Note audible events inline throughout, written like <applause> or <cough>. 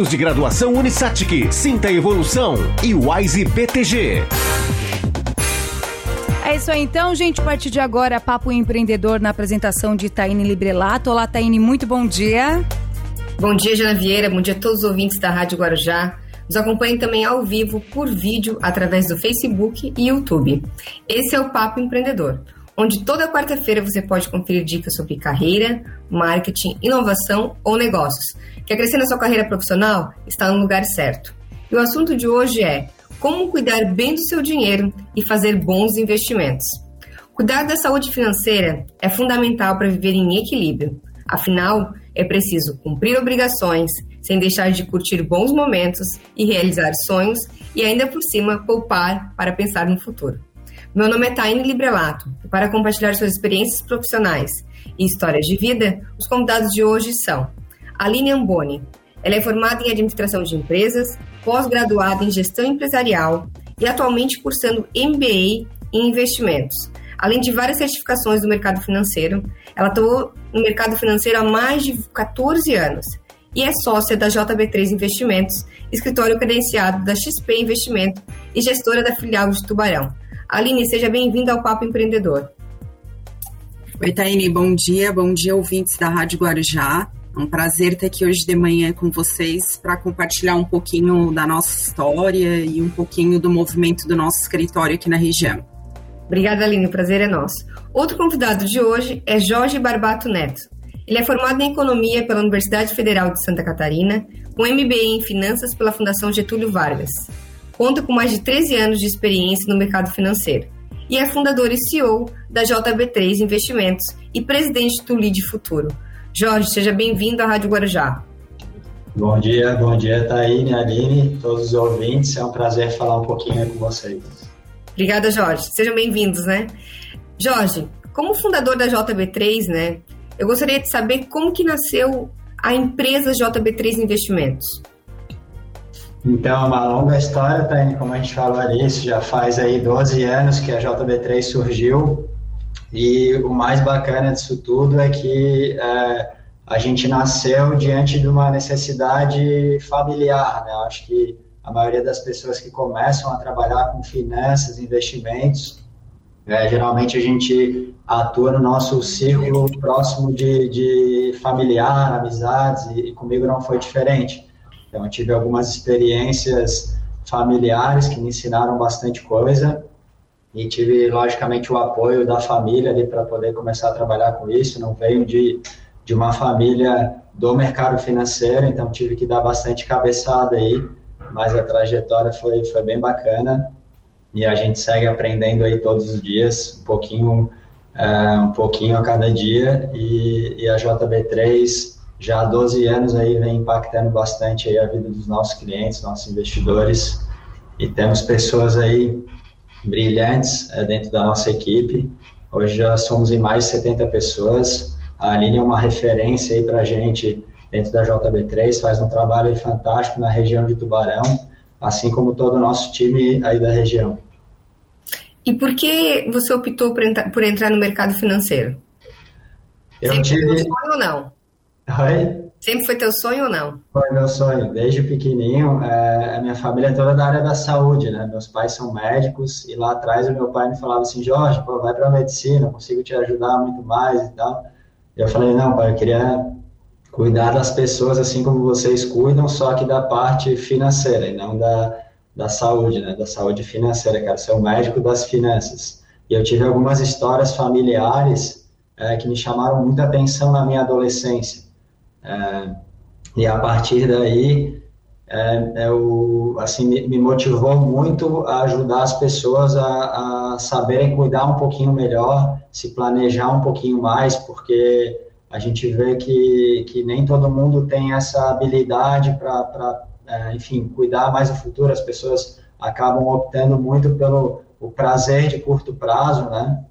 cursos de graduação Unisatic, Sinta Evolução e Wise BTG. É isso aí então, gente. A partir de agora, Papo Empreendedor na apresentação de Taine Librelato. Olá, Taine, muito bom dia. Bom dia, Jana Vieira. Bom dia a todos os ouvintes da Rádio Guarujá. Nos acompanhem também ao vivo, por vídeo, através do Facebook e YouTube. Esse é o Papo Empreendedor, onde toda quarta-feira você pode conferir dicas sobre carreira, marketing, inovação ou negócios. Quer crescer na sua carreira profissional? Está no lugar certo. E o assunto de hoje é como cuidar bem do seu dinheiro e fazer bons investimentos. Cuidar da saúde financeira é fundamental para viver em equilíbrio. Afinal, é preciso cumprir obrigações sem deixar de curtir bons momentos e realizar sonhos e ainda por cima poupar para pensar no futuro. Meu nome é Taine Librelato para compartilhar suas experiências profissionais e histórias de vida, os convidados de hoje são Aline Amboni. Ela é formada em administração de empresas, pós-graduada em gestão empresarial e atualmente cursando MBA em investimentos. Além de várias certificações do mercado financeiro, ela atuou no mercado financeiro há mais de 14 anos e é sócia da JB3 Investimentos, escritório credenciado da XP Investimento e gestora da filial de Tubarão. Aline, seja bem-vinda ao Papo Empreendedor. Oi, Taine, bom dia. Bom dia, ouvintes da Rádio Guarujá. É um prazer estar aqui hoje de manhã com vocês para compartilhar um pouquinho da nossa história e um pouquinho do movimento do nosso escritório aqui na região. Obrigada, Aline. O prazer é nosso. Outro convidado de hoje é Jorge Barbato Neto. Ele é formado em Economia pela Universidade Federal de Santa Catarina, com MBA em Finanças pela Fundação Getúlio Vargas. Conta com mais de 13 anos de experiência no mercado financeiro e é fundador e CEO da JB3 Investimentos e presidente do LID Futuro, Jorge, seja bem-vindo à Rádio Guarujá. Bom dia, bom dia, Taíne, Aline, todos os ouvintes. É um prazer falar um pouquinho com vocês. Obrigada, Jorge. Sejam bem-vindos, né? Jorge, como fundador da JB3, né, eu gostaria de saber como que nasceu a empresa JB3 Investimentos. Então, é uma longa história, Taine, como a gente falou ali, isso já faz aí 12 anos que a JB3 surgiu. E o mais bacana disso tudo é que é, a gente nasceu diante de uma necessidade familiar, né? Acho que a maioria das pessoas que começam a trabalhar com finanças, investimentos, é, geralmente a gente atua no nosso círculo próximo de, de familiar, amizades, e comigo não foi diferente. Então, eu tive algumas experiências familiares que me ensinaram bastante coisa, e tive, logicamente, o apoio da família ali para poder começar a trabalhar com isso. Não veio de, de uma família do mercado financeiro, então tive que dar bastante cabeçada aí, mas a trajetória foi, foi bem bacana e a gente segue aprendendo aí todos os dias, um pouquinho, é, um pouquinho a cada dia e, e a JB3 já há 12 anos aí vem impactando bastante aí a vida dos nossos clientes, nossos investidores e temos pessoas aí brilhantes é, dentro da nossa equipe. Hoje já somos em mais de 70 pessoas. A Aline é uma referência aí para a gente dentro da JB3, faz um trabalho fantástico na região de Tubarão, assim como todo o nosso time aí da região. E por que você optou por entrar, no mercado financeiro? Eu Sempre tive... ou não? Oi? Sempre foi teu sonho ou não? Foi meu sonho. Desde pequenininho, é, a minha família é toda da área da saúde, né? Meus pais são médicos e lá atrás o meu pai me falava assim, Jorge, pô, vai para medicina, consigo te ajudar muito mais e tal. E eu falei, não, pai, eu queria cuidar das pessoas assim como vocês cuidam, só que da parte financeira e não da, da saúde, né? Da saúde financeira, quero ser o médico das finanças. E eu tive algumas histórias familiares é, que me chamaram muita atenção na minha adolescência é, e a partir daí, é, é o, assim, me, me, motivou muito a ajudar as pessoas a, a, saberem cuidar um pouquinho melhor, se planejar um pouquinho mais, porque a gente vê que, que nem todo mundo tem essa habilidade para, é, enfim, cuidar mais do futuro. As pessoas acabam optando muito pelo o prazer de curto prazo, né?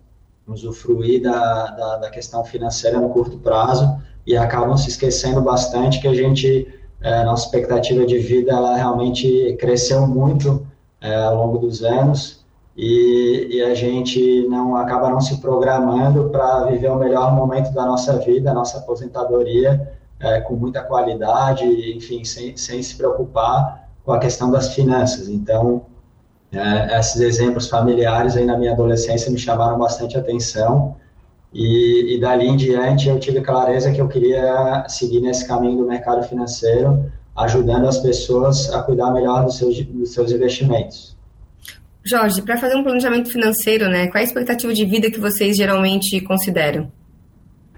Usufruir da, da, da questão financeira no curto prazo e acabam se esquecendo bastante que a gente, é, nossa expectativa de vida, ela realmente cresceu muito é, ao longo dos anos e, e, a gente não acaba não se programando para viver o melhor momento da nossa vida, a nossa aposentadoria, é, com muita qualidade, enfim, sem, sem se preocupar com a questão das finanças. Então, é, esses exemplos familiares aí na minha adolescência me chamaram bastante atenção e, e dali em diante eu tive clareza que eu queria seguir nesse caminho do mercado financeiro, ajudando as pessoas a cuidar melhor dos seus, dos seus investimentos. Jorge, para fazer um planejamento financeiro, né, qual é a expectativa de vida que vocês geralmente consideram?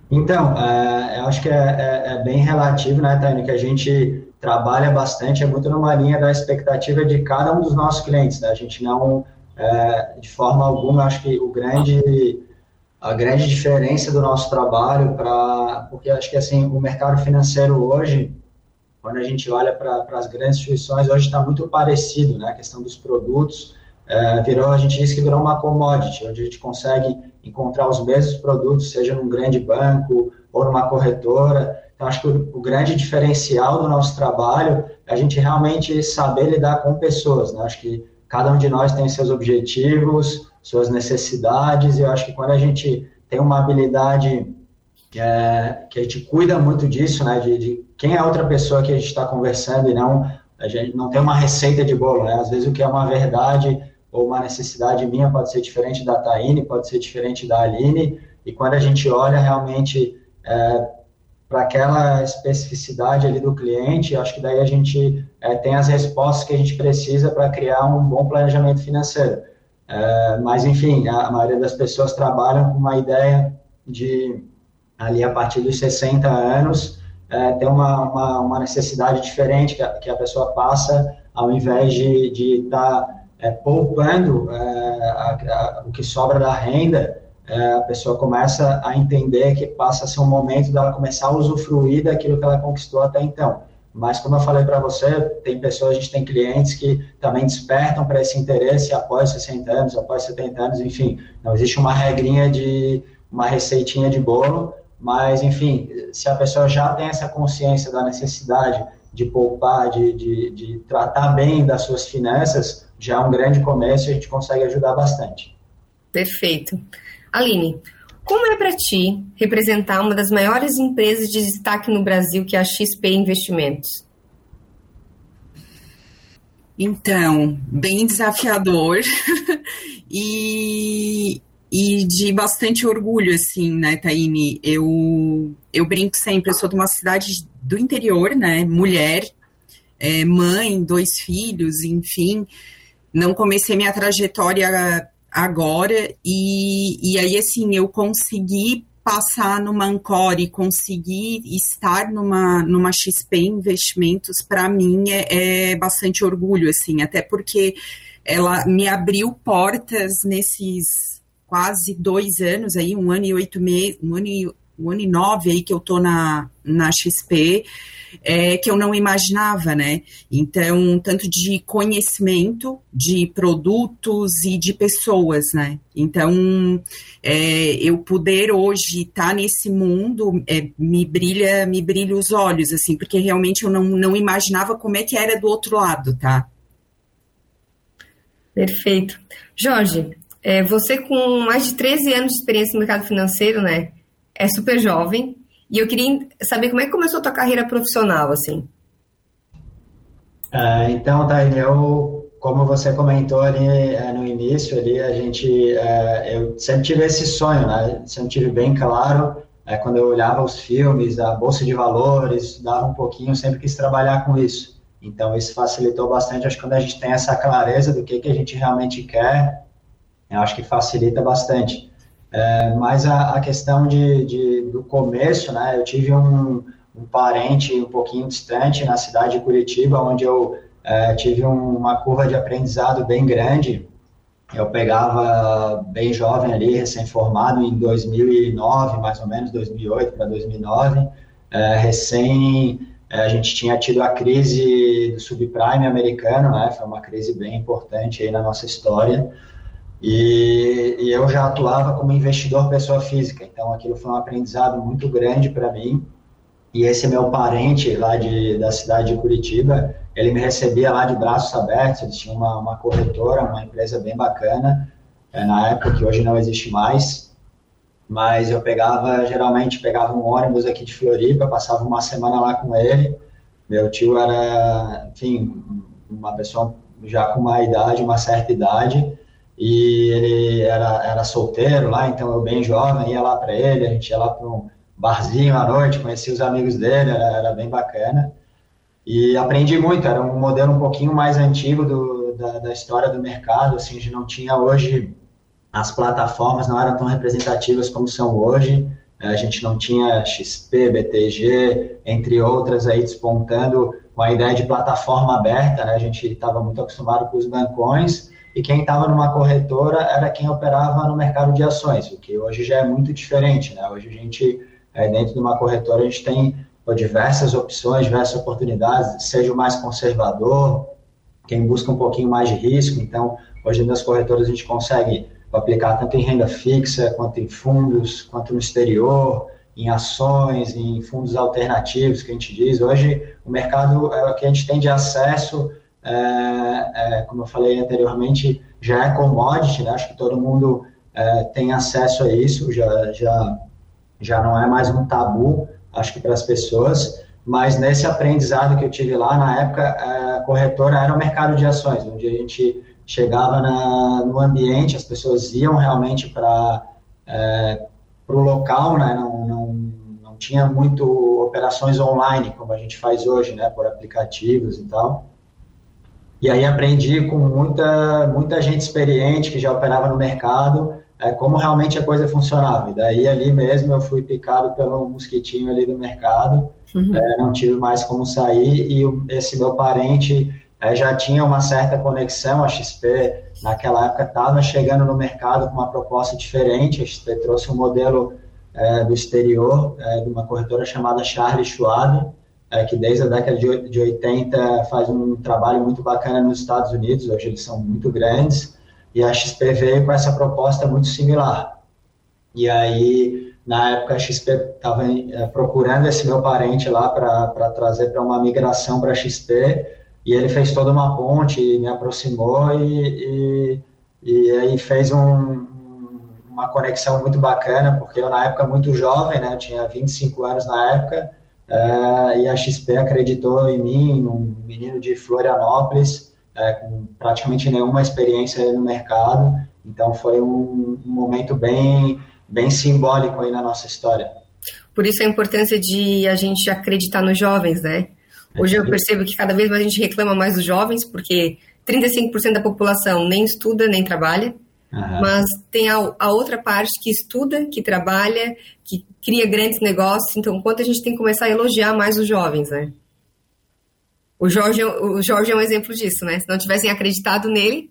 Então, é, eu acho que é, é, é bem relativo, né, Taino, que a gente trabalha bastante, é muito numa linha da expectativa de cada um dos nossos clientes, né? A gente não, é, de forma alguma, acho que o grande, a grande diferença do nosso trabalho para, porque acho que assim, o mercado financeiro hoje, quando a gente olha para as grandes instituições, hoje está muito parecido, né? A questão dos produtos, é, virou, a gente diz que virou uma commodity, onde a gente consegue encontrar os mesmos produtos, seja num grande banco ou numa corretora, então, acho que o, o, grande diferencial do nosso trabalho é a gente realmente saber lidar com pessoas. Né? Acho que cada um de nós tem seus objetivos, suas necessidades, e eu acho que quando a gente tem uma habilidade é, que a gente cuida muito disso, né, de, de quem é a outra pessoa que a gente está conversando e não a gente não tem uma receita de bolo, né? Às vezes o que é uma verdade ou uma necessidade minha pode ser diferente da Taine, pode ser diferente da Aline, e quando a gente olha realmente é, para aquela especificidade ali do cliente, acho que daí a gente é, tem as respostas que a gente precisa para criar um bom planejamento financeiro. É, mas, enfim, a, a, maioria das pessoas trabalham com uma ideia de, ali, a partir dos 60 anos, é, ter uma, uma, uma, necessidade diferente que a, que a pessoa passa, ao invés de estar tá, é, poupando é, a, o que sobra da renda, é, a pessoa começa a entender que passa a ser um momento dela começar a usufruir daquilo que ela conquistou até então. Mas, como eu falei para você, tem pessoas, a gente tem clientes que também despertam para esse interesse após 60 anos, após 70 anos, enfim, não existe uma regrinha de uma receitinha de bolo, mas, enfim, se a pessoa já tem essa consciência da necessidade de poupar, de, de, de tratar bem das suas finanças, já é um grande começo e a gente consegue ajudar bastante. Perfeito. Aline, como é para ti representar uma das maiores empresas de destaque no Brasil, que é a XP Investimentos? Então, bem desafiador <laughs> e, e de bastante orgulho, assim, né, Taine? Eu, eu brinco sempre, eu sou de uma cidade do interior, né, mulher, é, mãe, dois filhos, enfim, não comecei minha trajetória agora, e, e aí, assim, eu consegui passar numa Ancore e conseguir estar numa, numa XP Investimentos, para mim, é, é, bastante orgulho, assim, até porque ela me abriu portas nesses quase dois anos aí, um ano e oito meses, um ano e, um ano e nove aí que eu tô na, na XP, é, que eu não imaginava, né? Então, tanto de conhecimento de produtos e de pessoas, né? Então, é, eu poder hoje estar tá nesse mundo é, me brilha me brilha os olhos, assim, porque realmente eu não, não imaginava como é que era do outro lado, tá? Perfeito. Jorge, é, você com mais de 13 anos de experiência no mercado financeiro, né? É super jovem, e eu queria saber como é que começou a tua carreira profissional, assim. É, então, Taine, eu, como você comentou ali é, no início, ali, a gente, é, eu sempre tive esse sonho, né? Sempre tive bem claro, é, quando eu olhava os filmes, a Bolsa de Valores, dava um pouquinho, sempre quis trabalhar com isso. Então, isso facilitou bastante, acho que quando a gente tem essa clareza do que, que a gente realmente quer, eu acho que facilita bastante. É, mas a, a questão de, de, do começo, né, eu tive um, um, parente um pouquinho distante na cidade de Curitiba, onde eu é, tive um, uma curva de aprendizado bem grande, eu pegava bem jovem ali, recém-formado em 2009, mais ou menos, 2008 para 2009, é, recém é, a gente tinha tido a crise do subprime americano, né, foi uma crise bem importante aí na nossa história, e, e eu já atuava como investidor pessoa física, então aquilo foi um aprendizado muito grande para mim, e esse meu parente lá de, da cidade de Curitiba, ele me recebia lá de braços abertos, eles tinham uma, uma corretora, uma empresa bem bacana, é, na época que hoje não existe mais, mas eu pegava, geralmente pegava um ônibus aqui de Floripa, passava uma semana lá com ele, meu tio era, enfim, uma pessoa já com uma idade, uma certa idade, e ele era, era solteiro lá, então eu bem jovem ia lá para ele, a gente ia lá para um barzinho à noite, conhecia os amigos dele, era, era bem bacana, e aprendi muito, era um modelo um pouquinho mais antigo do, da, da, história do mercado, assim, a gente não tinha hoje, as plataformas não eram tão representativas como são hoje, é, a gente não tinha XP, BTG, entre outras aí despontando com a ideia de plataforma aberta, né? a gente estava muito acostumado com os bancões, e quem estava numa corretora era quem operava no mercado de ações, o que hoje já é muito diferente, né? Hoje a gente, é, dentro de uma corretora, a gente tem diversas opções, diversas oportunidades, seja o mais conservador, quem busca um pouquinho mais de risco. Então, hoje nas corretoras a gente consegue aplicar tanto em renda fixa, quanto em fundos, quanto no exterior, em ações, em fundos alternativos, que a gente diz. Hoje, o mercado é o que a gente tem de acesso, é, é, como eu falei anteriormente, já é commodity, né? acho que todo mundo é, tem acesso a isso, já, já, já não é mais um tabu acho que para as pessoas, mas nesse aprendizado que eu tive lá, na época, a corretora era o mercado de ações, onde a gente chegava na, no ambiente, as pessoas iam realmente para é, o local, né, não, não, não tinha muito operações online, como a gente faz hoje, né, por aplicativos e tal, e aí aprendi com muita, muita gente experiente que já operava no mercado, é, como realmente a coisa funcionava. E daí ali mesmo eu fui picado pelo mosquitinho ali do mercado, uhum. é, não tive mais como sair e esse meu parente é, já tinha uma certa conexão, a XP naquela época estava chegando no mercado com uma proposta diferente, a XP trouxe um modelo é, do exterior, é, de uma corretora chamada Charles Schwab, é, que desde a década de, de 80 faz um trabalho muito bacana nos Estados Unidos, hoje eles são muito grandes, e a XP veio com essa proposta muito similar. E aí, na época, a XP estava é, procurando esse meu parente lá para trazer para uma migração para a XP, e ele fez toda uma ponte, me aproximou e, e, e aí fez um, uma conexão muito bacana, porque eu, na época, muito jovem, né, eu tinha 25 anos na época, é, e a XP acreditou em mim, um menino de Florianópolis, é, com praticamente nenhuma experiência no mercado. Então foi um, um, momento bem, bem simbólico aí na nossa história. Por isso a importância de a gente acreditar nos jovens, né? Hoje eu percebo que cada vez mais a gente reclama mais dos jovens, porque 35% da população nem estuda, nem trabalha. Mas tem a, a, outra parte que estuda, que trabalha, que cria grandes negócios. Então, quanto a gente tem que começar a elogiar mais os jovens, né? O Jorge, o Jorge é um exemplo disso, né? Se não tivessem acreditado nele,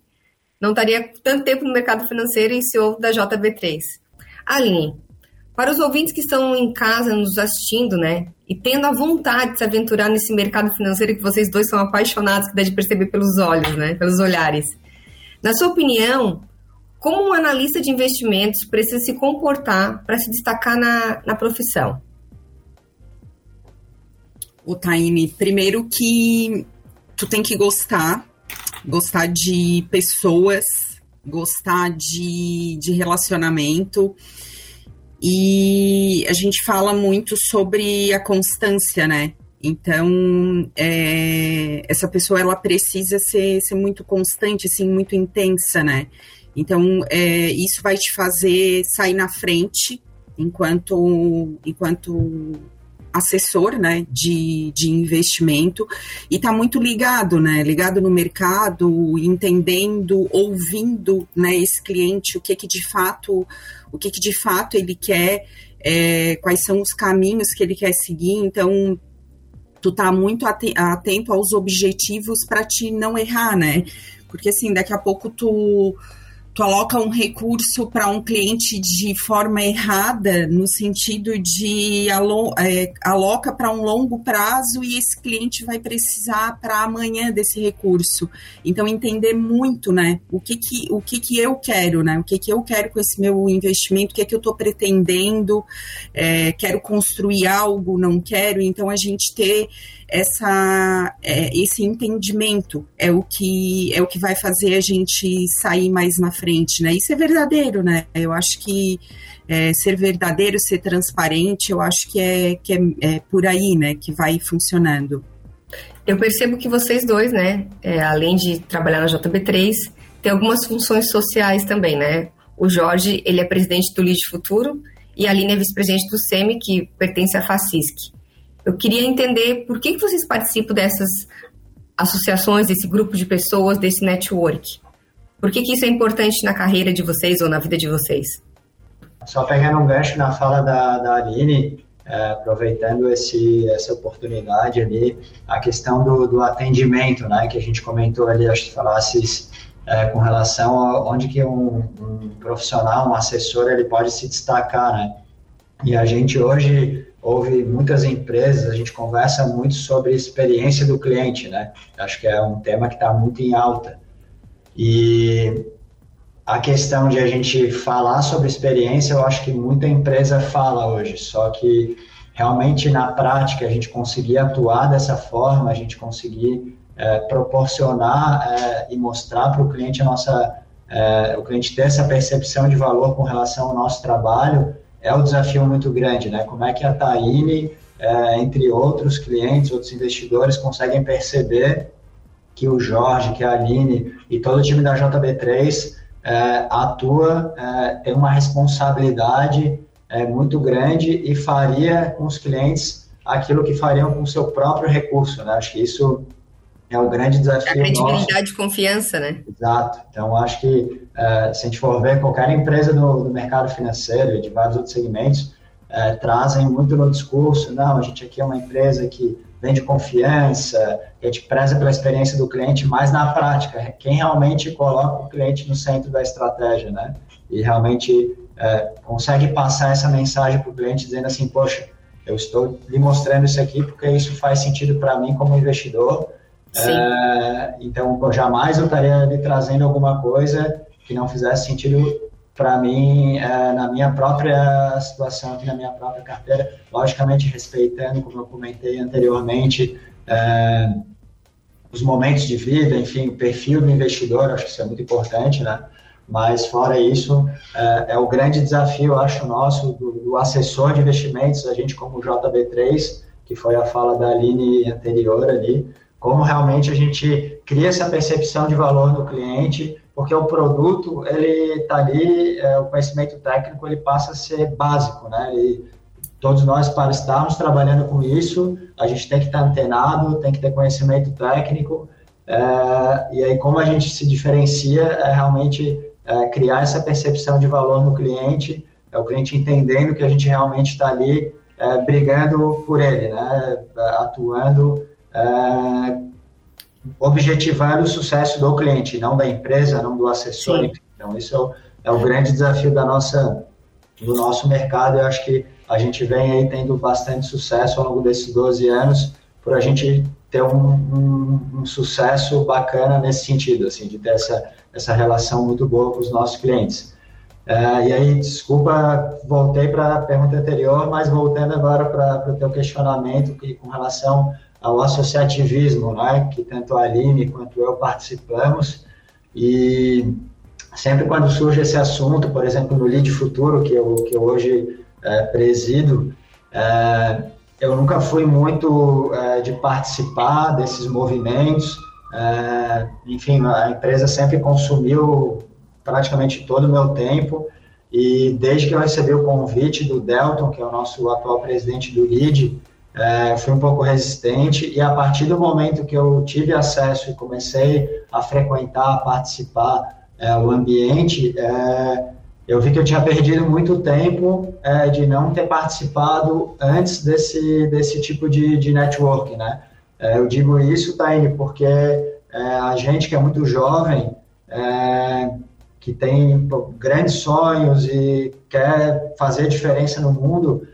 não estaria tanto tempo no mercado financeiro e CEO da JB3. Aline, para os ouvintes que estão em casa nos assistindo, né, e tendo a vontade de se aventurar nesse mercado financeiro que vocês dois são apaixonados, que dá de perceber pelos olhos, né, pelos olhares. Na sua opinião, como um analista de investimentos precisa se comportar para se destacar na, na profissão? o Taine, primeiro que tu tem que gostar, gostar de pessoas, gostar de, de relacionamento. E a gente fala muito sobre a constância, né? Então, é, essa pessoa ela precisa ser, ser muito constante, assim, muito intensa, né? Então, é, isso vai te fazer sair na frente enquanto, enquanto assessor né, de, de investimento e está muito ligado, né? Ligado no mercado, entendendo, ouvindo né, esse cliente, o que que de fato, o que que de fato ele quer, é, quais são os caminhos que ele quer seguir. Então, tu tá muito atento aos objetivos para te não errar, né? Porque assim, daqui a pouco tu tu aloca um recurso para um cliente de forma errada, no sentido de alo, é, aloca para um longo prazo e esse cliente vai precisar para amanhã desse recurso. Então, entender muito, né? O que que, o que, que eu quero, né? O que que eu quero com esse meu investimento, o que é que eu estou pretendendo, é, quero construir algo, não quero. Então, a gente ter essa, é, esse entendimento é o que é o que vai fazer a gente sair mais na frente, né? Isso é verdadeiro, né? Eu acho que é, ser verdadeiro, ser transparente, eu acho que é, que é, é, por aí, né? Que vai funcionando. Eu percebo que vocês dois, né? É, além de trabalhar na JB3, tem algumas funções sociais também, né? O Jorge, ele é presidente do LID Futuro e a Aline é vice-presidente do SEMI, que pertence à FACISC. Eu queria entender por que, vocês participam dessas associações, desse grupo de pessoas, desse network. Por que, que isso é importante na carreira de vocês ou na vida de vocês? Só pegando um gancho na fala da, da Aline, é, aproveitando esse, essa oportunidade ali, a questão do, do atendimento, né, que a gente comentou ali, acho que falasses é, com relação a onde que um, um, profissional, um assessor, ele pode se destacar, né? E a gente hoje houve muitas empresas, a gente conversa muito sobre experiência do cliente, né? Acho que é um tema que está muito em alta. E a questão de a gente falar sobre experiência, eu acho que muita empresa fala hoje, só que realmente na prática a gente conseguir atuar dessa forma, a gente conseguir é, proporcionar é, e mostrar para o cliente a nossa, é, o cliente ter essa percepção de valor com relação ao nosso trabalho, é um desafio muito grande, né? Como é que a Taine, é, entre outros clientes, outros investidores, conseguem perceber que o Jorge, que a Aline e todo o time da JB3 é, atua, é, tem uma responsabilidade é, muito grande e faria com os clientes aquilo que fariam com o seu próprio recurso, né? Acho que isso é o grande desafio. A credibilidade e confiança, né? Exato. Então, acho que uh, se a gente for ver qualquer empresa do, do mercado financeiro e de vários outros segmentos, uh, trazem muito no discurso, não, a gente aqui é uma empresa que vende confiança, a gente preza pela experiência do cliente, mas na prática, quem realmente coloca o cliente no centro da estratégia, né? E realmente uh, consegue passar essa mensagem para o cliente dizendo assim, poxa, eu estou lhe mostrando isso aqui porque isso faz sentido para mim como investidor, é, então, pô, jamais eu estaria lhe trazendo alguma coisa que não fizesse sentido para mim é, na minha própria situação, aqui na minha própria carteira, logicamente respeitando, como eu comentei anteriormente, é, os momentos de vida, enfim, o perfil do investidor, acho que isso é muito importante, né? Mas fora isso, é, é o grande desafio, acho, nosso, do, do, assessor de investimentos, a gente como JB3, que foi a fala da Aline anterior ali, como realmente a gente cria essa percepção de valor no cliente, porque o produto, ele está ali, é, o conhecimento técnico, ele passa a ser básico, né? Ele, todos nós, para estarmos trabalhando com isso, a gente tem que estar antenado, tem que ter conhecimento técnico, é, e aí como a gente se diferencia é realmente é, criar essa percepção de valor no cliente, é o cliente entendendo que a gente realmente está ali é, brigando por ele, né? atuando é, objetivando o sucesso do cliente, não da empresa, não do assessor. Sim. Então, isso é o, é o, grande desafio da nossa, do nosso mercado. Eu acho que a gente vem aí tendo bastante sucesso ao longo desses 12 anos, por a gente ter um, um, um sucesso bacana nesse sentido, assim, de ter essa, essa relação muito boa com os nossos clientes. É, e aí, desculpa, voltei para a pergunta anterior, mas voltando agora para o teu questionamento que, com relação ao associativismo, né, que tanto a Aline quanto eu participamos, e sempre quando surge esse assunto, por exemplo, no Lead Futuro, que eu, que eu hoje é, presido, é, eu nunca fui muito é, de participar desses movimentos, enfim, a empresa sempre consumiu praticamente todo o meu tempo, e desde que eu recebi o convite do Delton, que é o nosso atual presidente do LEAD, é, fui um pouco resistente e a partir do momento que eu tive acesso e comecei a frequentar, a participar é, o ambiente, é, eu vi que eu tinha perdido muito tempo é, de não ter participado antes desse, desse tipo de, de network, né? É, eu digo isso, Taine, porque é, a gente que é muito jovem, que tem grandes sonhos e quer fazer diferença no mundo,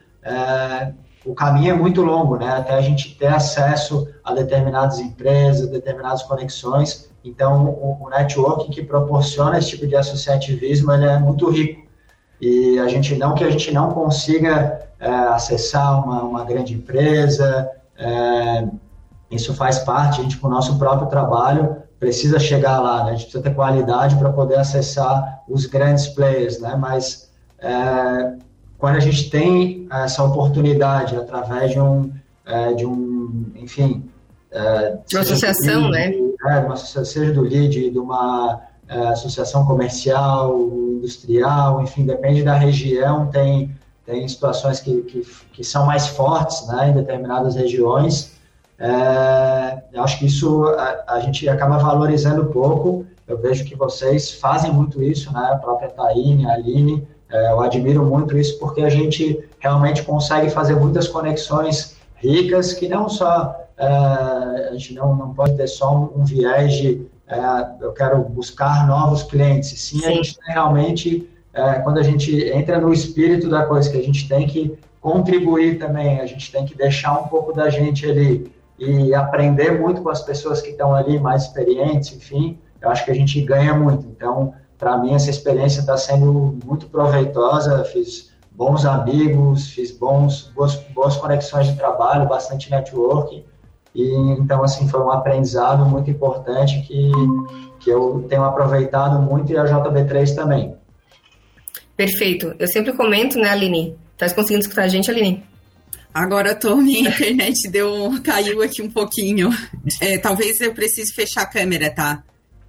o caminho é muito longo, né? Até a gente ter acesso a determinadas empresas, determinadas conexões. Então, o, o networking que proporciona esse tipo de associativismo, ele é muito rico. E a gente não que a gente não consiga é, acessar uma, uma grande empresa, é, isso faz parte, a gente com o nosso próprio trabalho precisa chegar lá, né? a gente precisa ter qualidade para poder acessar os grandes players, né? mas é, quando a gente tem essa oportunidade através de um, é, de um enfim... É, de uma associação, né? É, uma associação, seja do LEAD, de uma associação comercial, industrial, enfim, depende da região, tem, tem situações que, que, que são mais fortes né, em determinadas regiões. É, eu acho que isso a, a, gente acaba valorizando pouco. Eu vejo que vocês fazem muito isso, né? A própria Taine, a Aline, é, eu admiro muito isso porque a gente realmente consegue fazer muitas conexões ricas que não só é, a gente não, não pode ter só um, um viés de é, eu quero buscar novos clientes. Sim, Sim. a gente realmente, é, quando a gente entra no espírito da coisa, que a gente tem que contribuir também, a gente tem que deixar um pouco da gente ali e aprender muito com as pessoas que estão ali mais experientes, enfim, eu acho que a gente ganha muito. Então, para mim, essa experiência está sendo muito proveitosa, fiz bons amigos, fiz bons, boas, boas conexões de trabalho, bastante networking, e então, assim, foi um aprendizado muito importante que, que eu tenho aproveitado muito e a JB3 também. Perfeito. Eu sempre comento, né, Aline? Tá conseguindo escutar a gente, Aline? Agora tô, <laughs> minha internet deu, caiu aqui um pouquinho. É, talvez eu precise fechar a câmera, tá?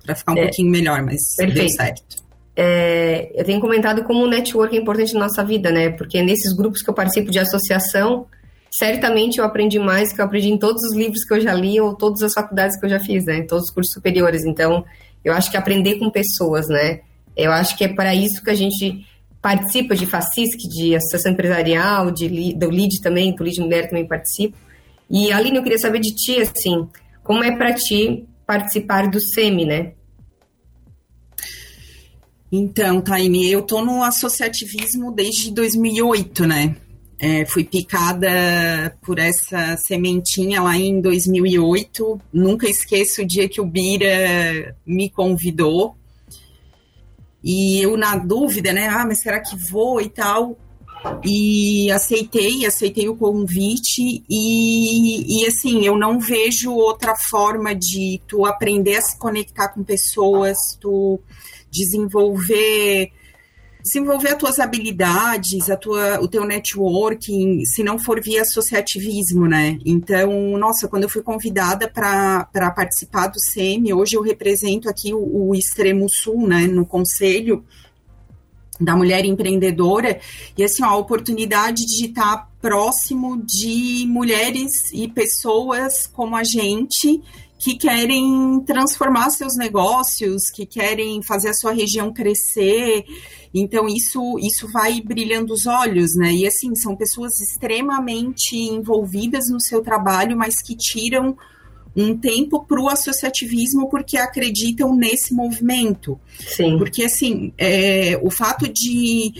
Para ficar um é, pouquinho melhor, mas perfeito. deu certo. É, eu tenho comentado como o network é importante na nossa vida, né? Porque nesses grupos que eu participo de associação, certamente eu aprendi mais que eu aprendi em todos os livros que eu já li ou todas as faculdades que eu já fiz, né? Todos os cursos superiores. Então, eu acho que aprender com pessoas, né? Eu acho que é para isso que a gente participa de FACISC, de Associação Empresarial, de, do LID também, do LID Mulher também participo. E, Aline, eu queria saber de ti, assim, como é para ti participar do SEMI, né? Então, Taine, eu tô no associativismo desde 2008, né? É, fui picada por essa sementinha lá em 2008. Nunca esqueço o dia que o Bira me convidou. E eu, na dúvida, né? Ah, mas será que vou e tal? E aceitei, aceitei o convite. E, e assim, eu não vejo outra forma de tu aprender a se conectar com pessoas, tu desenvolver desenvolver as tuas habilidades, a tua, o teu networking, se não for via associativismo, né? Então, nossa, quando eu fui convidada para participar do SEMI, hoje eu represento aqui o, o extremo sul, né, no conselho da mulher empreendedora e assim ó, a oportunidade de estar próximo de mulheres e pessoas como a gente que querem transformar seus negócios, que querem fazer a sua região crescer. Então, isso, isso vai brilhando os olhos, né? E assim, são pessoas extremamente envolvidas no seu trabalho, mas que tiram um tempo para o associativismo porque acreditam nesse movimento. Sim. Porque, assim, é, o fato de.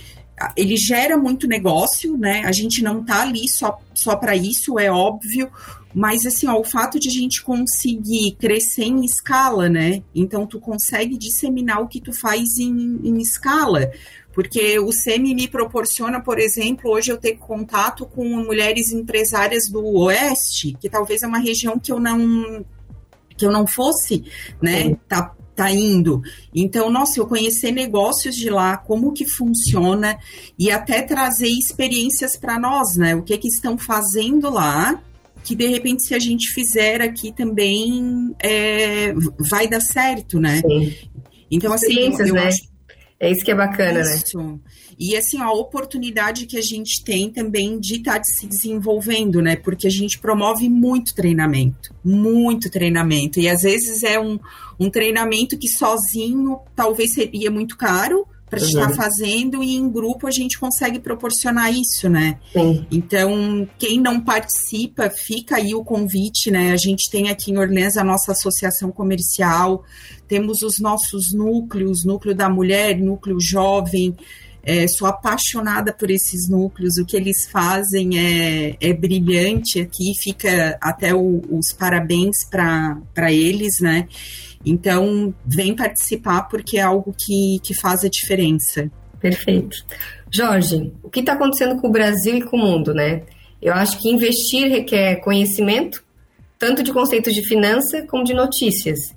Ele gera muito negócio, né? A gente não tá ali só, só para isso, é óbvio. Mas assim, ó, o fato de a gente conseguir crescer em escala, né? Então tu consegue disseminar o que tu faz em, em escala. Porque o SEMI me proporciona, por exemplo, hoje eu ter contato com mulheres empresárias do Oeste, que talvez é uma região que eu não que eu não fosse, né? Tá, tá indo. Então, nossa, eu conhecer negócios de lá, como que funciona e até trazer experiências para nós, né? O que que estão fazendo lá que de repente se a gente fizer aqui também é, vai dar certo, né? Sim. Então, assim, eu, eu né? acho... É isso que é bacana, né? isso. né? E assim, a oportunidade que a gente tem também de estar tá se desenvolvendo, né? Porque a gente promove muito treinamento, muito treinamento. E às vezes é um, um treinamento que sozinho talvez seria muito caro, para uhum. estar fazendo e em grupo a gente consegue proporcionar isso, né? Sim. Então, quem não participa, fica aí o convite, né? A gente tem aqui em Orleans a nossa associação comercial, temos os nossos núcleos, núcleo da mulher, núcleo jovem, é, sou apaixonada por esses núcleos, o que eles fazem é, é brilhante aqui, fica até o, os parabéns para eles, né? Então, vem participar porque é algo que, que faz a diferença. Perfeito. Jorge, o que está acontecendo com o Brasil e com o mundo, né? Eu acho que investir requer conhecimento, tanto de conceitos de finança como de notícias.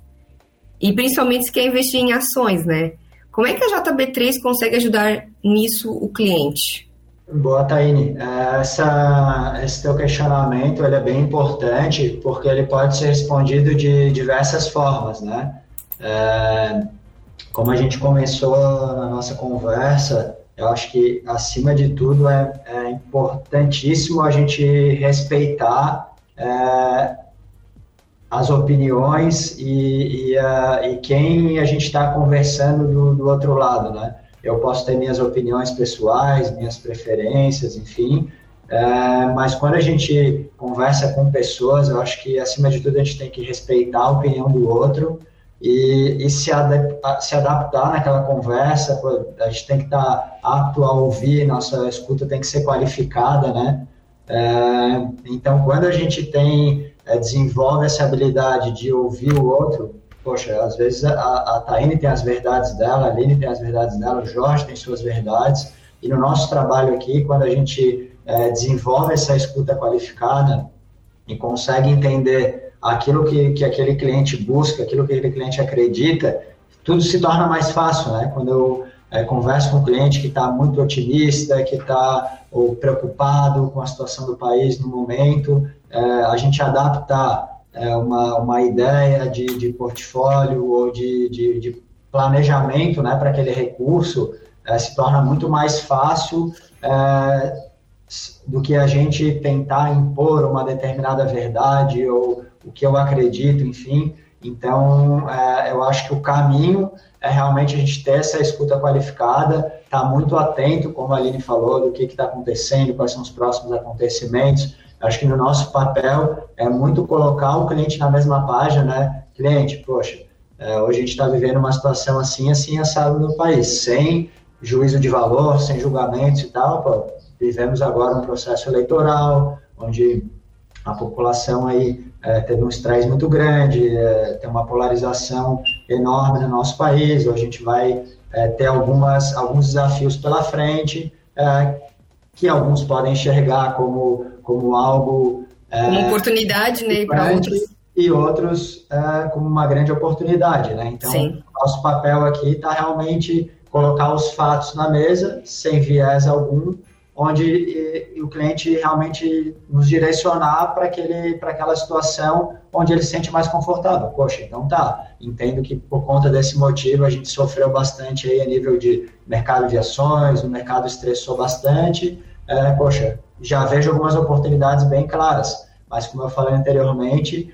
E principalmente se quer investir em ações, né? Como é que a JB3 consegue ajudar nisso o cliente? Boa, Taine. Essa, esse teu questionamento ele é bem importante porque ele pode ser respondido de diversas formas, né? É, como a gente começou na nossa conversa, eu acho que, acima de tudo, é, é importantíssimo a gente respeitar é, as opiniões e, e, uh, e quem a gente está conversando do, do, outro lado, né? Eu posso ter minhas opiniões pessoais, minhas preferências, enfim, uh, mas quando a gente conversa com pessoas, eu acho que, acima de tudo, a gente tem que respeitar a opinião do outro e, e se, adaptar, se, adaptar naquela conversa, a gente tem que estar tá apto a ouvir, nossa escuta tem que ser qualificada, né? Uh, então, quando a gente tem é, desenvolve essa habilidade de ouvir o outro, poxa, às vezes a, a Taine tem as verdades dela, a Aline tem as verdades dela, o Jorge tem suas verdades, e no nosso trabalho aqui, quando a gente é, desenvolve essa escuta qualificada e consegue entender aquilo que, que aquele cliente busca, aquilo que aquele cliente acredita, tudo se torna mais fácil, né? Quando eu é, converso com um cliente que está muito otimista, que está preocupado com a situação do país no momento, é, a gente adaptar é, uma, uma ideia de, de portfólio ou de, de, de planejamento né, para aquele recurso é, se torna muito mais fácil é, do que a gente tentar impor uma determinada verdade ou o que eu acredito, enfim. Então, é, eu acho que o caminho é realmente a gente ter essa escuta qualificada, estar tá muito atento, como a Aline falou, do que está acontecendo, quais são os próximos acontecimentos, Acho que no nosso papel é muito colocar o cliente na mesma página, né? Cliente, poxa, é, hoje a gente está vivendo uma situação assim, assim, assado no país, sem juízo de valor, sem julgamentos e tal, pô, vivemos agora um processo eleitoral, onde a população aí é, teve um estresse muito grande, é, tem uma polarização enorme no nosso país, hoje a gente vai é, ter algumas, alguns desafios pela frente, é, que alguns podem enxergar como como algo. É, como oportunidade, né? Para outros. E outros é, como uma grande oportunidade, né? Então, Sim. nosso papel aqui está realmente colocar os fatos na mesa, sem viés algum, onde e, e o cliente realmente nos direcionar para aquela situação onde ele se sente mais confortável. Poxa, então tá, entendo que por conta desse motivo a gente sofreu bastante aí a nível de mercado de ações, o mercado estressou bastante, é, poxa, já vejo algumas oportunidades bem claras, mas como eu falei anteriormente,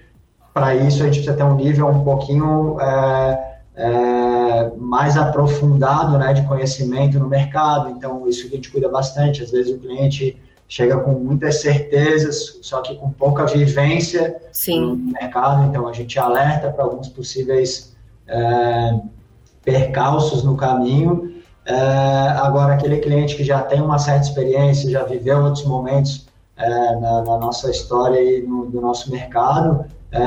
para isso a gente precisa ter um nível um pouquinho é, é, mais aprofundado né, de conhecimento no mercado, então isso a gente cuida bastante, às vezes o cliente chega com muitas certezas, só que com pouca vivência Sim. no mercado, então a gente alerta para alguns possíveis é, percalços no caminho é, agora, aquele cliente que já tem uma certa experiência, já viveu outros momentos é, na, na, nossa história e no, do nosso mercado, é,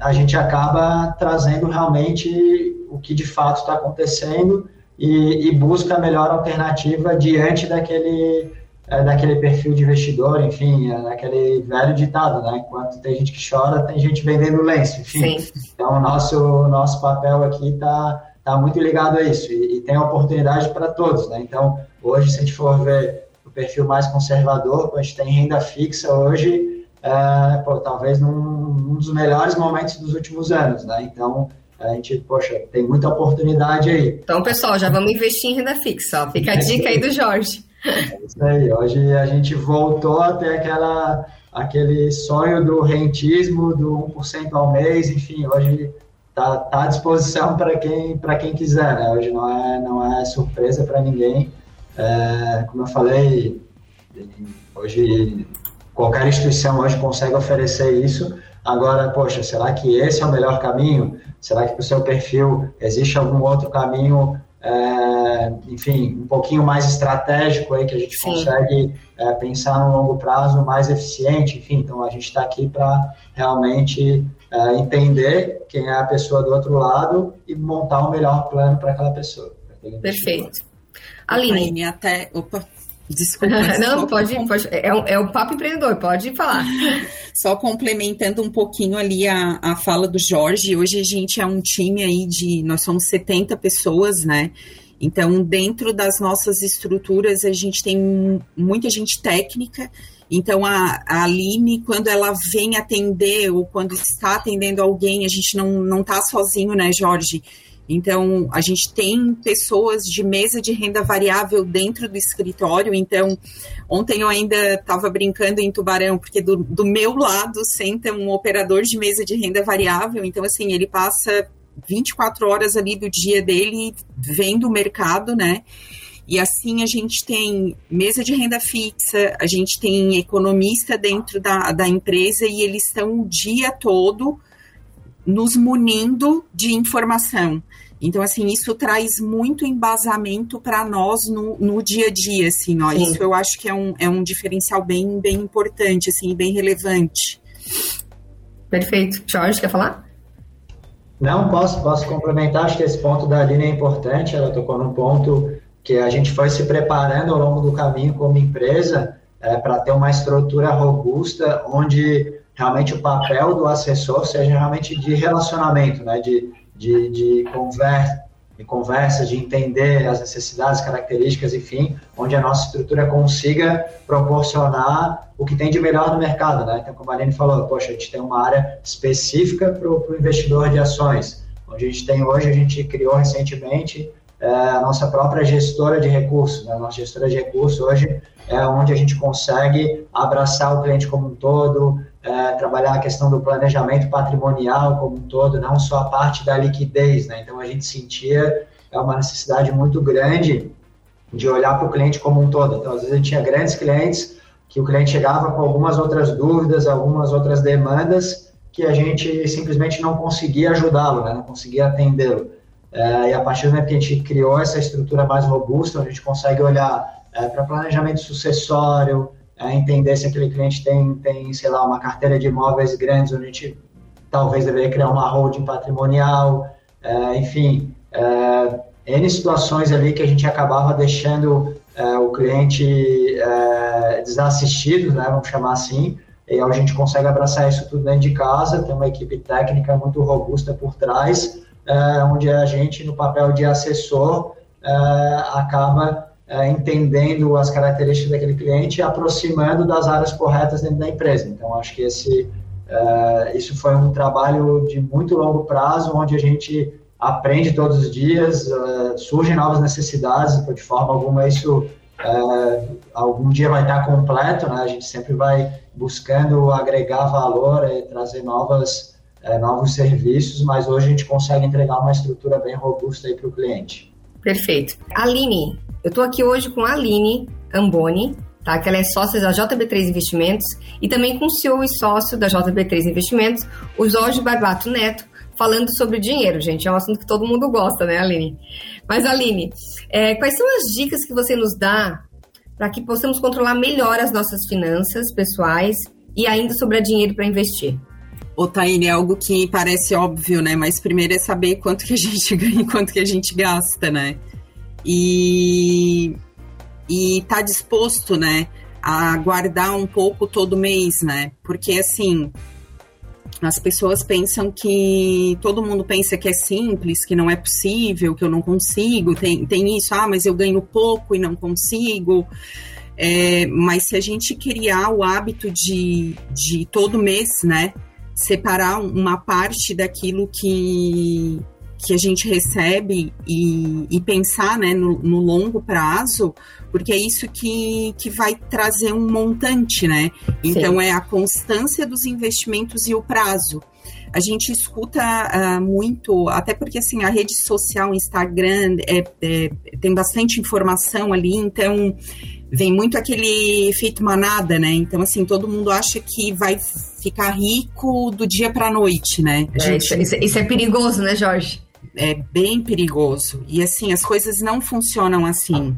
a gente acaba trazendo realmente o que de fato está acontecendo e, e, busca a melhor alternativa diante daquele, é, daquele perfil de investidor, enfim, é, daquele velho ditado, né? Enquanto tem gente que chora, tem gente vendendo lenço, enfim. Sim. Então, o nosso, nosso papel aqui está está muito ligado a isso e, e tem oportunidade para todos, né? Então, hoje, se a gente for ver o perfil mais conservador, a gente tem renda fixa hoje, é, pô, talvez num, dos melhores momentos dos últimos anos, né? Então, a gente, poxa, tem muita oportunidade aí. Então, pessoal, já vamos investir em renda fixa, ó. Fica a dica aí do Jorge. É isso aí. Hoje a gente voltou a ter aquela, aquele sonho do rentismo do 1% ao mês, enfim, hoje tá, tá à disposição para quem, quem quiser, né? Hoje não é, não é surpresa para ninguém. É, como eu falei, hoje qualquer instituição hoje consegue oferecer isso. Agora, poxa, será que esse é o melhor caminho? Será que para o seu perfil existe algum outro caminho, é, enfim, um pouquinho mais estratégico aí que a gente Sim. consegue é, pensar no longo prazo mais eficiente? Enfim, então a gente está aqui para realmente é, entender quem é a pessoa do outro lado e montar o um melhor plano para aquela pessoa. Perfeito. Aline. até. Opa, Desculpa. <laughs> Não, pode, pode é, é o papo empreendedor, pode falar. <laughs> Só complementando um pouquinho ali a, a fala do Jorge, hoje a gente é um time aí de, nós somos 70 pessoas, né? Então, dentro das nossas estruturas, a gente tem muita gente técnica. Então, a, a Aline, quando ela vem atender ou quando está atendendo alguém, a gente não, não tá sozinho, né, Jorge? Então, a gente tem pessoas de mesa de renda variável dentro do escritório. Então, ontem eu ainda estava brincando em Tubarão, porque do, do, meu lado senta um operador de mesa de renda variável. Então, assim, ele passa 24 horas ali do dia dele vendo o mercado, né? E assim a gente tem mesa de renda fixa, a gente tem economista dentro da, da empresa e eles estão o dia todo nos munindo de informação. Então, assim, isso traz muito embasamento para nós no, no, dia a dia, assim, ó. Sim. Isso eu acho que é um, é um diferencial bem, bem importante, assim, bem relevante. Perfeito. Jorge, quer falar? Não, posso, posso complementar. Acho que esse ponto da Aline é importante. Ela tocou num ponto que a gente foi se preparando ao longo do caminho como empresa é, para ter uma estrutura robusta, onde realmente o papel do assessor seja realmente de relacionamento, né? De, de, de, conversa, de conversa, de entender as necessidades, características, enfim, onde a nossa estrutura consiga proporcionar o que tem de melhor no mercado, né? Então, como a Aline falou, poxa, a gente tem uma área específica para o investidor de ações, onde a gente tem hoje, a gente criou recentemente é, a nossa própria gestora de recursos, né? A nossa gestora de recursos hoje é onde a gente consegue abraçar o cliente como um todo, é, trabalhar a questão do planejamento patrimonial como um todo, não só a parte da liquidez, né? Então a gente sentia é uma necessidade muito grande de olhar para o cliente como um todo. Então às vezes a gente tinha grandes clientes que o cliente chegava com algumas outras dúvidas, algumas outras demandas que a gente simplesmente não conseguia ajudá-lo, né? Não conseguia atendê-lo. É, e a partir do momento que a gente criou essa estrutura mais robusta, a gente consegue olhar é, para planejamento sucessório, é, entender se aquele cliente tem, tem, sei lá, uma carteira de imóveis grandes, onde a gente talvez deveria criar uma holding patrimonial, é, enfim, é, N situações ali que a gente acabava deixando é, o cliente é, desassistido, né, vamos chamar assim, e a gente consegue abraçar isso tudo dentro de casa, tem uma equipe técnica muito robusta por trás, é, onde a gente, no papel de assessor, acaba é, entendendo as características daquele cliente e aproximando das áreas corretas dentro da empresa. Então, acho que esse, é, isso foi um trabalho de muito longo prazo, onde a gente aprende todos os dias, é, surgem novas necessidades, de forma alguma isso é, algum dia vai estar completo, né? a gente sempre vai buscando agregar valor e trazer novas, é, novos serviços, mas hoje a gente consegue entregar uma estrutura bem robusta para o cliente. Perfeito. Aline, eu estou aqui hoje com a Aline Amboni, tá? que ela é sócia da JB3 Investimentos e também com o CEO e sócio da JB3 Investimentos, o Jorge Barbato Neto, falando sobre dinheiro, gente. É um assunto que todo mundo gosta, né, Aline? Mas, Aline, é, quais são as dicas que você nos dá para que possamos controlar melhor as nossas finanças pessoais e ainda sobrar dinheiro para investir? Ô, Taine, é algo que parece óbvio, né? Mas primeiro é saber quanto que a gente <laughs> ganha e quanto que a gente gasta, né? E e tá disposto, né, a guardar um pouco todo mês, né? Porque assim, as pessoas pensam que todo mundo pensa que é simples, que não é possível, que eu não consigo, tem, tem isso, ah, mas eu ganho pouco e não consigo. É, mas se a gente criar o hábito de, de todo mês, né, separar uma parte daquilo que, que a gente recebe e, e pensar né, no, no, longo prazo, porque é isso que, que vai trazer um montante, né? Então Sim. é a constância dos investimentos e o prazo. a gente escuta uh, muito, até porque assim a rede social, Instagram, é, é, tem bastante informação ali, então vem muito aquele efeito manada, né? Então assim todo mundo acha que vai ficar rico do dia para noite, né? É, gente... isso, isso é perigoso, né, Jorge? É bem perigoso e assim as coisas não funcionam assim.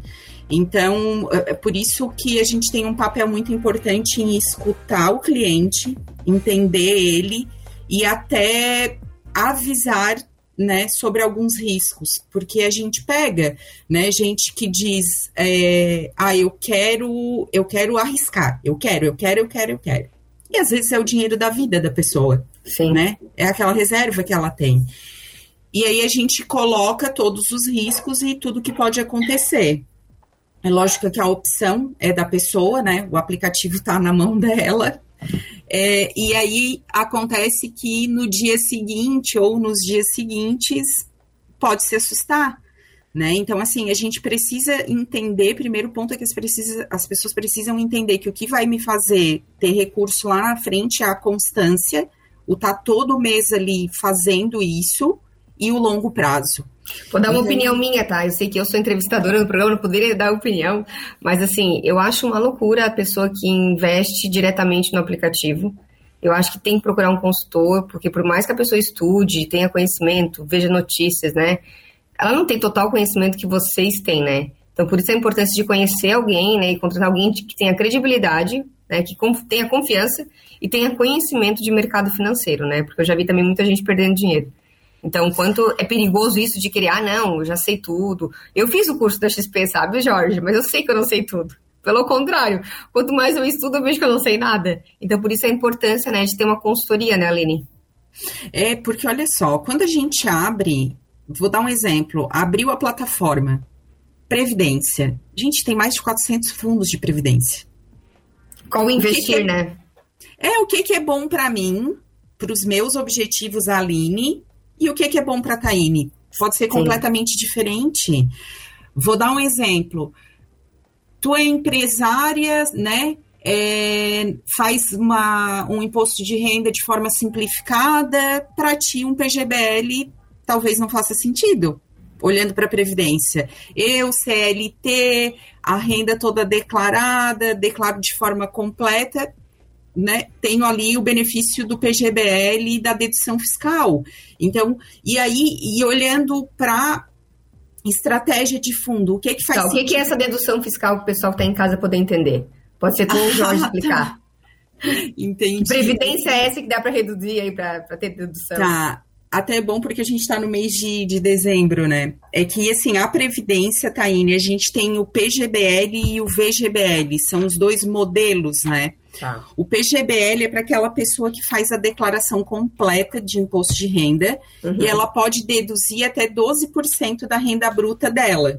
Então, é, é por isso que a gente tem um papel muito importante em escutar o cliente, entender ele e até avisar né, sobre alguns riscos, porque a gente pega, né, gente que diz, é, ah, eu quero, eu quero arriscar, eu quero, eu quero, eu quero, eu quero. E às vezes é o dinheiro da vida da pessoa, Sim. né? É aquela reserva que ela tem. E aí a gente coloca todos os riscos e tudo que pode acontecer. É lógico que a opção é da pessoa, né? O aplicativo está na mão dela, é, e aí acontece que no dia seguinte ou nos dias seguintes pode se assustar. Né? Então, assim, a gente precisa entender, primeiro ponto é que as, precisa, as pessoas precisam entender que o que vai me fazer ter recurso lá na frente é a constância, o estar tá todo mês ali fazendo isso e o longo prazo. Vou dar uma opinião minha, tá? Eu sei que eu sou entrevistadora no programa, não poderia dar opinião, mas assim, eu acho uma loucura a pessoa que investe diretamente no aplicativo. Eu acho que tem que procurar um consultor, porque por mais que a pessoa estude, tenha conhecimento, veja notícias, né? Ela não tem total conhecimento que vocês têm, né? Então, por isso a importância de conhecer alguém, né? E contratar alguém que tenha credibilidade, né? Que tenha confiança e tenha conhecimento de mercado financeiro, né? Porque eu já vi também muita gente perdendo dinheiro. Então, quanto é perigoso isso de criar, ah, não, eu já sei tudo. Eu fiz o curso da XP, sabe, Jorge? Mas eu sei que eu não sei tudo. Pelo contrário, quanto mais eu estudo, eu vejo que eu não sei nada. Então, por isso a importância, né, de ter uma consultoria, né, Aline? É, porque olha só, quando a gente abre, vou dar um exemplo, abriu a plataforma Previdência. A gente tem mais de 400 fundos de previdência. Qual investir, que que é, né? É, o que, que é bom para mim, para os meus objetivos, Aline, e o que, que é bom para a Taine? Pode ser Sim. completamente diferente. Vou dar um exemplo. Tu é empresária, né? É, faz uma, um imposto de renda de forma simplificada, para ti um PGBL talvez não faça sentido, olhando para a Previdência. Eu, CLT, a renda toda declarada, declaro de forma completa, né, tenho ali o benefício do PGBL e da dedução fiscal. Então, e aí, e olhando para estratégia de fundo, o que que faz tá, O que, que é essa dedução fiscal que o pessoal que está em casa poder entender? Pode ser tu ou <laughs> o Jorge explicar. Tá. Entendi. Que previdência é essa que dá para reduzir aí, para ter dedução? Tá. Até é bom porque a gente está no mês de, de dezembro, né? É que, assim, a Previdência, Taine, a gente tem o PGBL e o VGBL, são os dois modelos, né? Tá. O PGBL é para aquela pessoa que faz a declaração completa de imposto de renda uhum. e ela pode deduzir até 12% da renda bruta dela.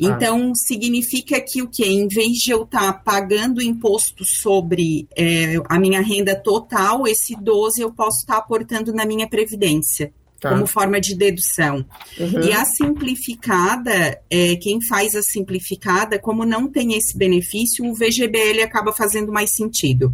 Ah. Então, significa que o que? Em vez de eu estar tá pagando imposto sobre é, a minha renda total, esse 12 eu posso estar tá aportando na minha previdência. Tá. Como forma de dedução. Uhum. E a simplificada, é, quem faz a simplificada, como não tem esse benefício, o VGBL acaba fazendo mais sentido.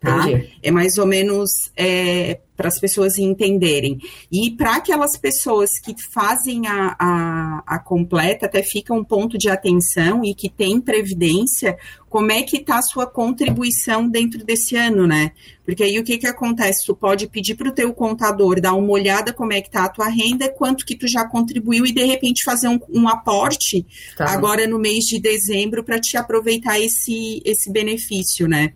Tá? É mais ou menos é, para as pessoas entenderem. E para aquelas pessoas que fazem a, a, a, completa, até fica um ponto de atenção e que tem previdência, como é que está a sua contribuição dentro desse ano, né? Porque aí o que, que acontece? Tu pode pedir para o teu contador dar uma olhada como é que está a tua renda, quanto que tu já contribuiu e de repente fazer um, um aporte tá. agora no mês de dezembro para te aproveitar esse, esse benefício, né?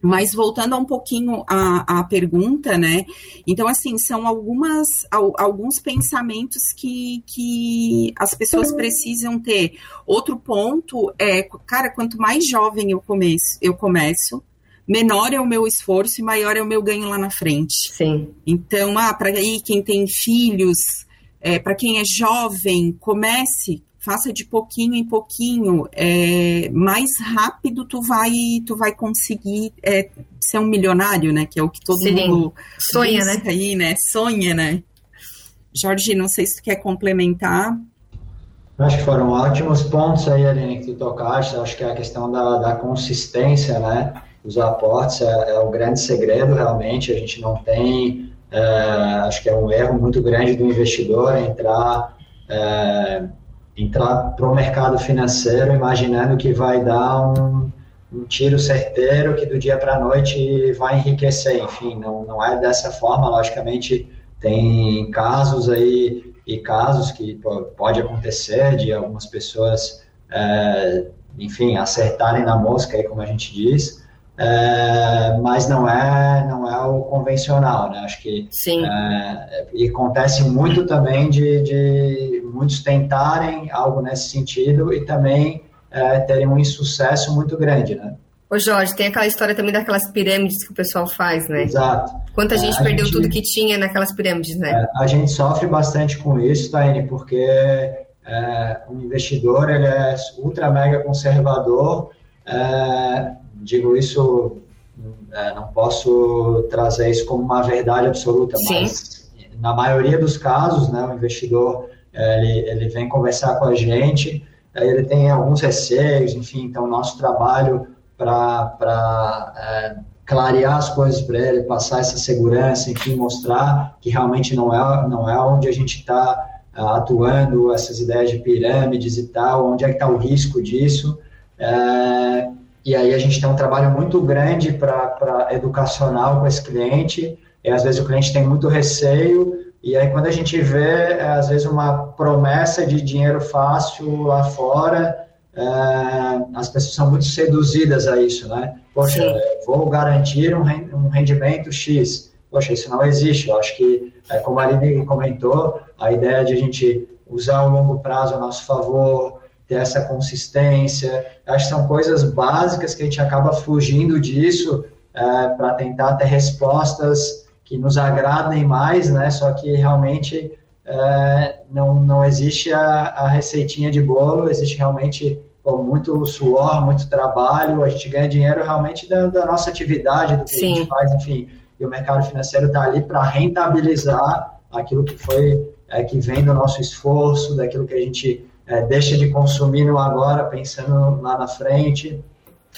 Mas voltando a um pouquinho à, à pergunta, né? Então, assim, são algumas, alguns pensamentos que, que as pessoas precisam ter. Outro ponto é, cara, quanto mais jovem eu começo, eu começo, menor é o meu esforço e maior é o meu ganho lá na frente. Sim. Então, ah, para aí quem tem filhos, é, para quem é jovem, comece faça de pouquinho em pouquinho, é, mais rápido tu vai, tu vai conseguir é, ser um milionário, né? Que é o que todo Sim. mundo sonha, né? Aí, né? Sonha, né? Jorge, não sei se tu quer complementar. Acho que foram ótimos pontos aí, Aline, que tu tocaste. Acho que é a questão da, da consistência, né? Os aportes é, é o grande segredo, realmente. A gente não tem é, acho que é um erro muito grande do investidor entrar é, entrar para o mercado financeiro imaginando que vai dar um, um tiro certeiro que do dia para a noite vai enriquecer. Enfim, não, não é dessa forma. Logicamente, tem casos aí e casos que pode acontecer de algumas pessoas, é, enfim, acertarem na mosca, aí, como a gente diz, é, mas não é não é o convencional, né? Acho que Sim. É, e acontece muito também de, de muitos tentarem algo nesse sentido e também é, terem um insucesso muito grande, né? Ô Jorge, tem aquela história também daquelas pirâmides que o pessoal faz, né? Exato. Quanta gente É, a perdeu gente- tudo que tinha naquelas pirâmides, né? É, a gente sofre bastante com isso, Taine, porque é, um investidor ele é ultra mega conservador. é, digo isso, é, não posso trazer isso como uma verdade absoluta, Sim. mas na maioria dos casos, né, o investidor ele, ele vem conversar com a gente, ele tem alguns receios, enfim, então nosso trabalho para é, clarear as coisas para ele, passar essa segurança, enfim, mostrar que realmente não é, não é onde a gente está atuando, essas ideias de pirâmides e tal, onde é que está o risco disso. É, e aí a gente tem um trabalho muito grande para educacional com esse cliente, e às vezes o cliente tem muito receio, e aí quando a gente vê, é, às vezes, uma promessa de dinheiro fácil lá fora, é, as pessoas são muito seduzidas a isso, né? Poxa, vou garantir um ren- rendimento X. Poxa, isso não existe. Eu acho que, é, como a Aline comentou, a ideia de a gente usar o longo prazo a nosso favor, ter essa consistência, acho que são coisas básicas que a gente acaba fugindo disso para tentar ter respostas que nos agradem mais, né? Só que realmente é, não, não existe a, a receitinha de bolo, existe realmente pô, muito suor, muito trabalho, a gente ganha dinheiro realmente da, da nossa atividade, do que a Sim. gente faz, enfim. E o mercado financeiro está ali para rentabilizar aquilo que foi, é, que vem do nosso esforço, daquilo que a gente é, deixa de consumir no agora, pensando lá na frente.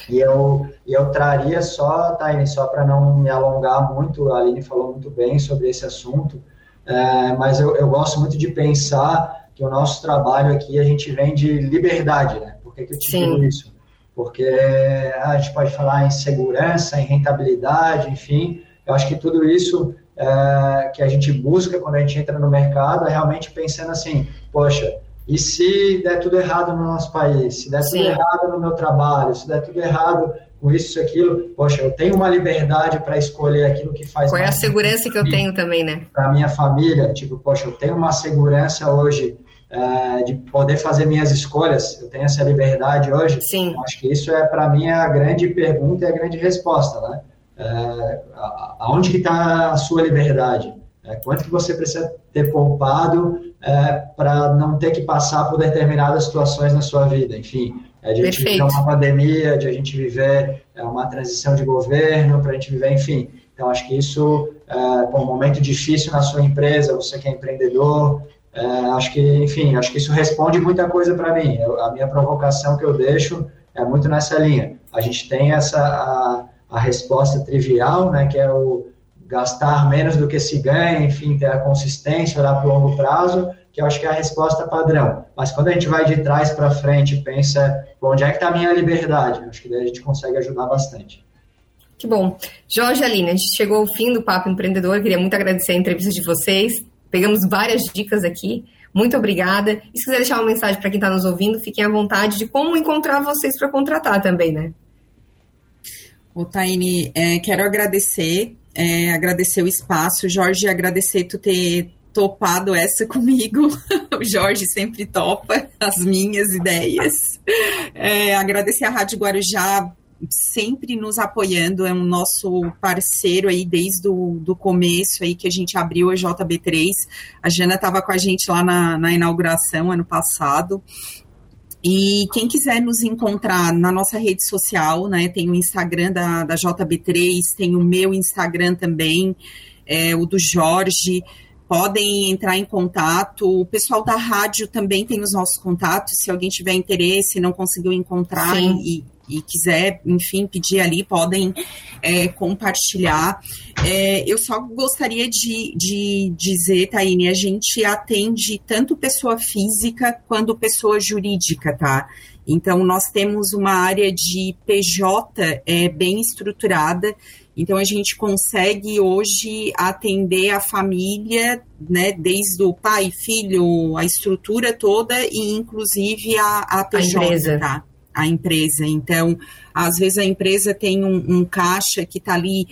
E eu, eu traria só, Taine, só para não me alongar muito, a Aline falou muito bem sobre esse assunto, é, mas eu, eu gosto muito de pensar que o nosso trabalho aqui, a gente vem de liberdade, né? Por que, que eu te Sim. digo isso? Porque a gente pode falar em segurança, em rentabilidade, enfim, eu acho que tudo isso é, que a gente busca quando a gente entra no mercado é realmente pensando assim, poxa, e se der tudo errado no nosso país, se der Sim. tudo errado no meu trabalho, se der tudo errado com isso e aquilo, poxa, eu tenho uma liberdade para escolher aquilo que faz Qual é a segurança que eu tenho também, né? para minha família, tipo, poxa, eu tenho uma segurança hoje é, de poder fazer minhas escolhas, eu tenho essa liberdade hoje. Sim. Eu Acho que isso é para mim a grande pergunta e a grande resposta, né? É, aonde que está a sua liberdade? É, quanto que você precisa ter poupado para não ter que passar por determinadas situações na sua vida? Enfim, é de a gente viver uma pandemia, de a gente viver é, uma transição de governo, para a gente viver, enfim. Então, acho que isso, é, um momento difícil na sua empresa, você que é empreendedor, é, acho que, enfim, acho que isso responde muita coisa para mim. Eu- a minha provocação que eu deixo é muito nessa linha. A gente tem essa a, a resposta trivial, né, que é o gastar menos do que se ganha, enfim, ter a consistência, olhar para o longo prazo, que eu acho que é a resposta padrão. Mas quando a gente vai de trás para frente e pensa, bom, onde é que está a minha liberdade? Acho que daí a gente consegue ajudar bastante. Que bom. Jorge Aline, a gente chegou ao fim do Papo Empreendedor. Queria muito agradecer a entrevista de vocês. Pegamos várias dicas aqui. Muito obrigada. E se quiser deixar uma mensagem para quem está nos ouvindo, fiquem à vontade de como encontrar vocês para contratar também, né? Ô, Taine, é, quero agradecer, é, agradecer o espaço. Jorge, agradecer tu ter topado essa <laughs> comigo. O Jorge sempre topa as minhas ideias. É, agradecer a Rádio Guarujá sempre nos apoiando, é um nosso parceiro aí desde o do começo aí que a gente abriu a JB3. A Jana estava com a gente lá na, na inauguração ano passado. E quem quiser nos encontrar na nossa rede social, né? Tem o Instagram da, da JB3, tem o meu Instagram também, é, o do Jorge. podem entrar em contato. O pessoal da rádio também tem os nossos contatos. Se alguém tiver interesse, não conseguiu encontrar e, e, quiser, enfim, pedir ali, podem é, compartilhar. É, eu só gostaria de, de dizer, Taine, a gente atende tanto pessoa física quanto pessoa jurídica, tá? Então, nós temos uma área de PJ é, bem estruturada então a gente consegue hoje atender a família, né, desde o pai, filho, a estrutura toda e inclusive a, a PJ, a empresa. Tá? A empresa. Então, às vezes a empresa tem um, um caixa que está ali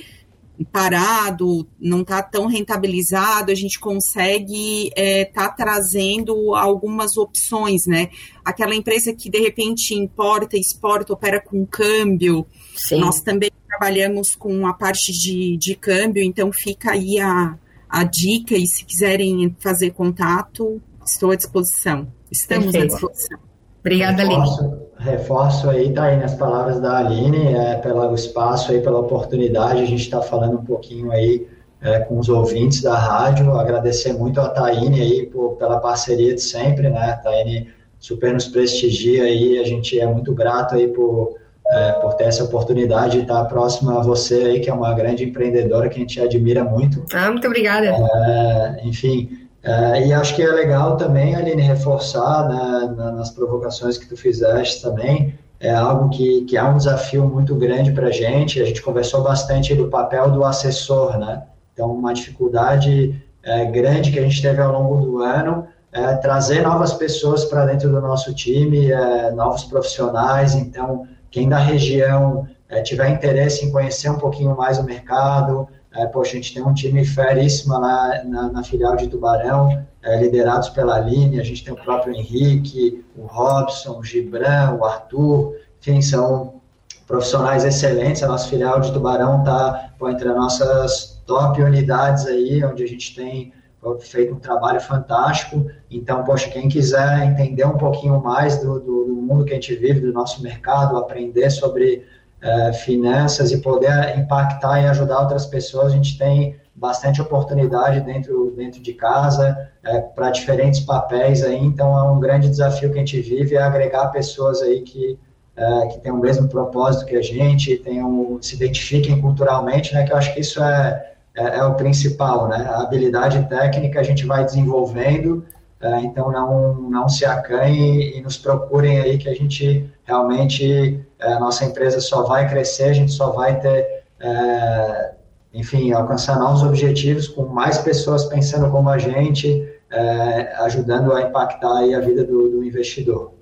parado, não está tão rentabilizado, a gente consegue estar é, tá trazendo algumas opções, né? Aquela empresa que de repente importa, exporta, opera com câmbio, Sim. nós também trabalhamos com a parte de, de câmbio, então fica aí a, a dica e se quiserem fazer contato, estou à disposição. Estamos Perfeito. à disposição. Obrigada, reforço, Aline. Reforço aí, tá aí nas palavras da Aline, é, pelo espaço aí, pela oportunidade, a gente está falando um pouquinho aí é, com os ouvintes da rádio, agradecer muito a Taine aí por, pela parceria de sempre, né, a Taine super nos prestigia aí, a gente é muito grato aí por é, por ter essa oportunidade de estar próxima a você aí, que é uma grande empreendedora que a gente admira muito. Ah, muito obrigada. É, enfim, é, e acho que é legal também, Aline, reforçar né, nas provocações que tu fizeste também, é algo que, que é um desafio muito grande para a gente, a gente conversou bastante do papel do assessor, né? Então, uma dificuldade é, grande que a gente teve ao longo do ano é trazer novas pessoas para dentro do nosso time, é, novos profissionais, então quem da região é, tiver interesse em conhecer um pouquinho mais o mercado, é, poxa, a gente tem um time feríssimo lá na, na filial de Tubarão, é, liderados pela Aline, a gente tem o próprio Henrique, o Robson, o Gibran, o Arthur, enfim, são profissionais excelentes, a nossa filial de Tubarão está entre as nossas top unidades aí, onde a gente tem feito um trabalho fantástico. Então, poxa, quem quiser entender um pouquinho mais do, do, do mundo que a gente vive, do nosso mercado, aprender sobre é, finanças e poder impactar e ajudar outras pessoas, a gente tem bastante oportunidade dentro, dentro de casa é, para diferentes papéis aí. Então, é um grande desafio que a gente vive é agregar pessoas aí que é, que têm o mesmo propósito que a gente, tenham, se identifiquem culturalmente, né? Que eu acho que isso é é, é, o principal, né? A habilidade técnica a gente vai desenvolvendo, é, então não, não se acanhem e nos procurem aí que a gente realmente, a nossa empresa só vai crescer, a gente só vai ter, é, enfim, alcançar novos objetivos com mais pessoas pensando como a gente, é, ajudando a impactar aí a vida do, do investidor.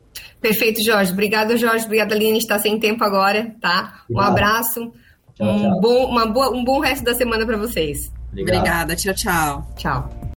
Perfeito, Jorge. Obrigado, Jorge. Obrigada, Aline. Está sem tempo agora, tá? Um abraço. Tchau, um, Bom, uma boa, um bom resto da semana para vocês. Obrigado. Obrigada. Tchau, tchau. Tchau.